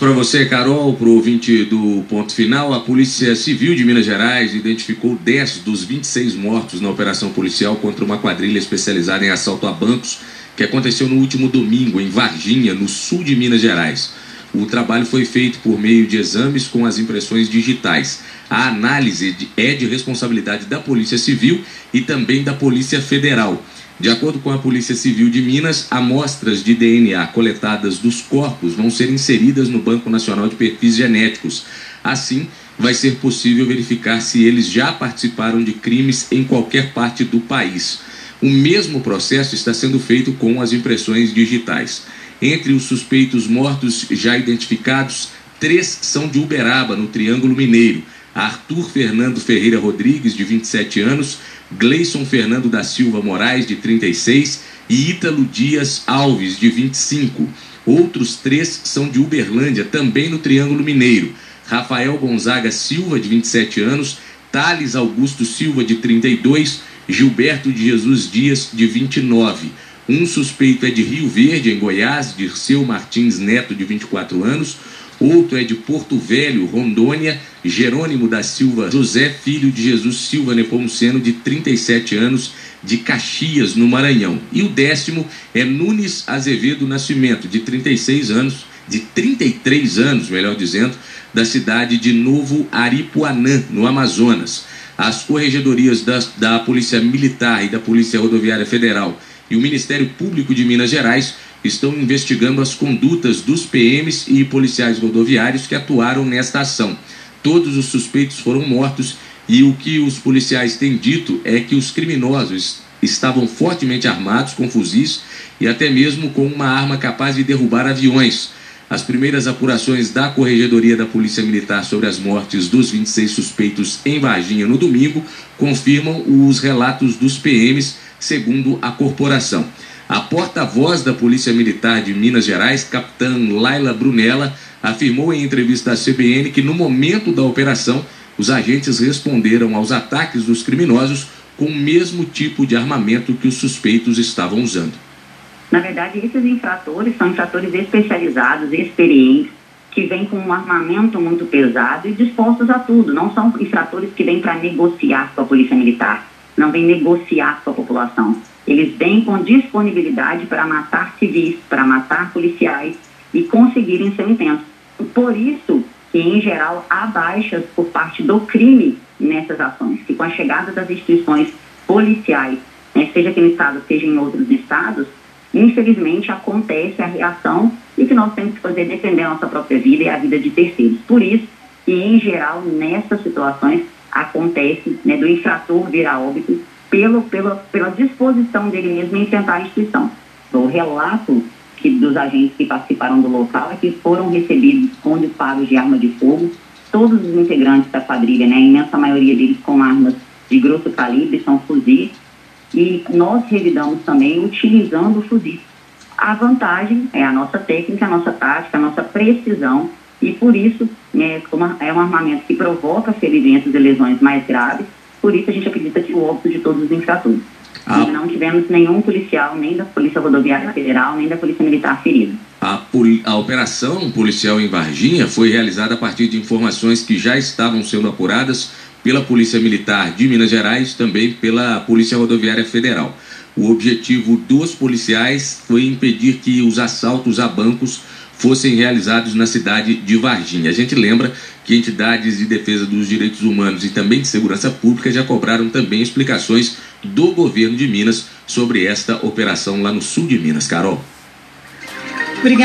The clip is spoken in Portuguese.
Para você, Carol, para o ouvinte do ponto final, a Polícia Civil de Minas Gerais identificou 10 dos 26 mortos na operação policial contra uma quadrilha especializada em assalto a bancos que aconteceu no último domingo em Varginha, no sul de Minas Gerais. O trabalho foi feito por meio de exames com as impressões digitais. A análise é de responsabilidade da Polícia Civil e também da Polícia Federal. De acordo com a Polícia Civil de Minas, amostras de DNA coletadas dos corpos vão ser inseridas no Banco Nacional de Perfis Genéticos. Assim, vai ser possível verificar se eles já participaram de crimes em qualquer parte do país. O mesmo processo está sendo feito com as impressões digitais. Entre os suspeitos mortos já identificados, três são de Uberaba, no Triângulo Mineiro. Arthur Fernando Ferreira Rodrigues, de 27 anos, Gleison Fernando da Silva Moraes, de 36, e Ítalo Dias Alves, de 25. Outros três são de Uberlândia, também no Triângulo Mineiro. Rafael Gonzaga Silva, de 27 anos, Thales Augusto Silva, de 32, Gilberto de Jesus Dias, de 29. Um suspeito é de Rio Verde, em Goiás, Dirceu Martins Neto, de 24 anos. Outro é de Porto Velho, Rondônia, Jerônimo da Silva José, filho de Jesus Silva Nepomuceno, de 37 anos, de Caxias, no Maranhão. E o décimo é Nunes Azevedo Nascimento, de 36 anos, de 33 anos, melhor dizendo, da cidade de Novo Aripuanã, no Amazonas. As corregedorias da, da Polícia Militar e da Polícia Rodoviária Federal e o Ministério Público de Minas Gerais estão investigando as condutas dos PMs e policiais rodoviários que atuaram nesta ação. Todos os suspeitos foram mortos e o que os policiais têm dito é que os criminosos estavam fortemente armados com fuzis e até mesmo com uma arma capaz de derrubar aviões. As primeiras apurações da Corregedoria da Polícia Militar sobre as mortes dos 26 suspeitos em Varginha no domingo confirmam os relatos dos PMs, segundo a corporação. A porta-voz da Polícia Militar de Minas Gerais, capitã Laila Brunella, afirmou em entrevista à CBN que no momento da operação, os agentes responderam aos ataques dos criminosos com o mesmo tipo de armamento que os suspeitos estavam usando. Na verdade, esses infratores são infratores especializados, experientes, que vêm com um armamento muito pesado e dispostos a tudo. Não são infratores que vêm para negociar com a Polícia Militar, não vêm negociar com a população. Eles vêm com disponibilidade para matar civis, para matar policiais e conseguirem seu intento. Por isso que, em geral, há baixas por parte do crime nessas ações, que com a chegada das instituições policiais, né, seja aqui no Estado, seja em outros estados, infelizmente acontece a reação e que nós temos que fazer defender a nossa própria vida e a vida de terceiros. Por isso que, em geral, nessas situações, acontece né, do infrator vir a óbito pelo, pela, pela disposição dele mesmo em enfrentar a instituição. O relato que, dos agentes que participaram do local é que foram recebidos com disparos de arma de fogo, todos os integrantes da quadrilha, né, a imensa maioria deles com armas de grosso calibre, são fuzis, e nós revidamos também utilizando o fuzis. A vantagem é a nossa técnica, a nossa tática, a nossa precisão, e por isso né, é um armamento que provoca ferimentos e lesões mais graves, por isso a gente acredita que o óbito de todos os infratores. Ah. Não tivemos nenhum policial, nem da Polícia Rodoviária Federal, nem da Polícia Militar ferido. A, a, operação policial em Varginha foi realizada a partir de informações que já estavam sendo apuradas pela Polícia Militar de Minas Gerais, também pela Polícia Rodoviária Federal. O objetivo dos policiais foi impedir que os assaltos a bancos fossem realizados na cidade de Varginha. A gente lembra que entidades de defesa dos direitos humanos e também de segurança pública já cobraram também explicações do governo de Minas sobre esta operação lá no sul de Minas. Carol. Obrigada.